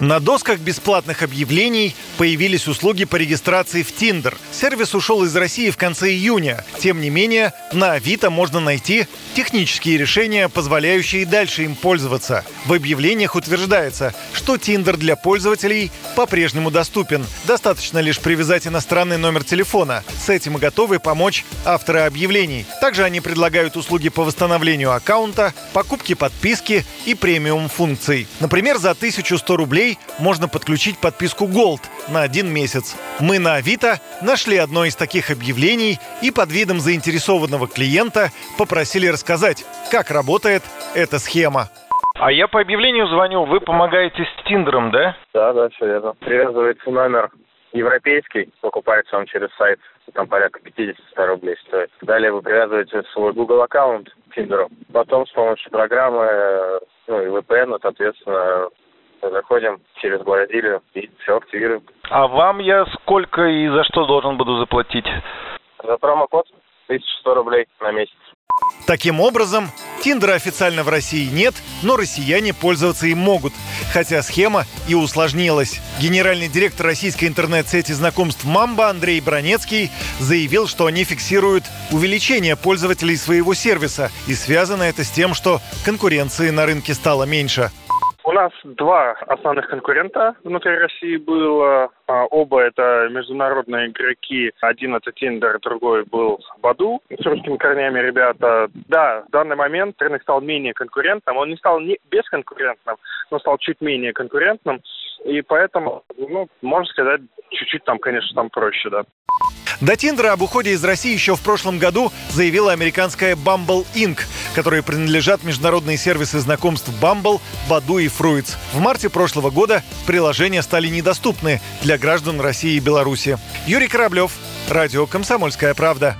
На досках бесплатных объявлений появились услуги по регистрации в Tinder. Сервис ушел из России в конце июня. Тем не менее, на Авито можно найти технические решения, позволяющие дальше им пользоваться. В объявлениях утверждается, что Tinder для пользователей по-прежнему доступен. Достаточно лишь привязать иностранный номер телефона. С этим готовы помочь авторы объявлений. Также они предлагают услуги по восстановлению аккаунта, покупке подписки и премиум функций. Например, за 1100 рублей рублей можно подключить подписку Gold на один месяц. Мы на Авито нашли одно из таких объявлений и под видом заинтересованного клиента попросили рассказать, как работает эта схема. А я по объявлению звоню, вы помогаете с Тиндером, да? Да, да, все верно. Привязывается номер европейский, покупается он через сайт, там порядка 50 рублей стоит. Далее вы привязываете свой Google аккаунт к Тиндеру. Потом с помощью программы, ну и VPN, соответственно, заходим через Бразилию и все активируем. А вам я сколько и за что должен буду заплатить? За промокод 1100 рублей на месяц. Таким образом, Тиндера официально в России нет, но россияне пользоваться им могут. Хотя схема и усложнилась. Генеральный директор российской интернет-сети знакомств «Мамба» Андрей Бронецкий заявил, что они фиксируют увеличение пользователей своего сервиса. И связано это с тем, что конкуренции на рынке стало меньше. Нас два основных конкурента внутри России было. А, оба это международные игроки. Один это Тиндер, другой был Баду с русскими корнями ребята. Да, в данный момент рынок стал менее конкурентным. Он не стал не бесконкурентным, но стал чуть менее конкурентным. И поэтому, ну, можно сказать, чуть-чуть там, конечно, там проще, да. До Тиндера об уходе из России еще в прошлом году заявила американская Bumble Inc., которой принадлежат международные сервисы знакомств Bumble, Баду и Fruits. В марте прошлого года приложения стали недоступны для граждан России и Беларуси. Юрий Кораблев, Радио «Комсомольская правда».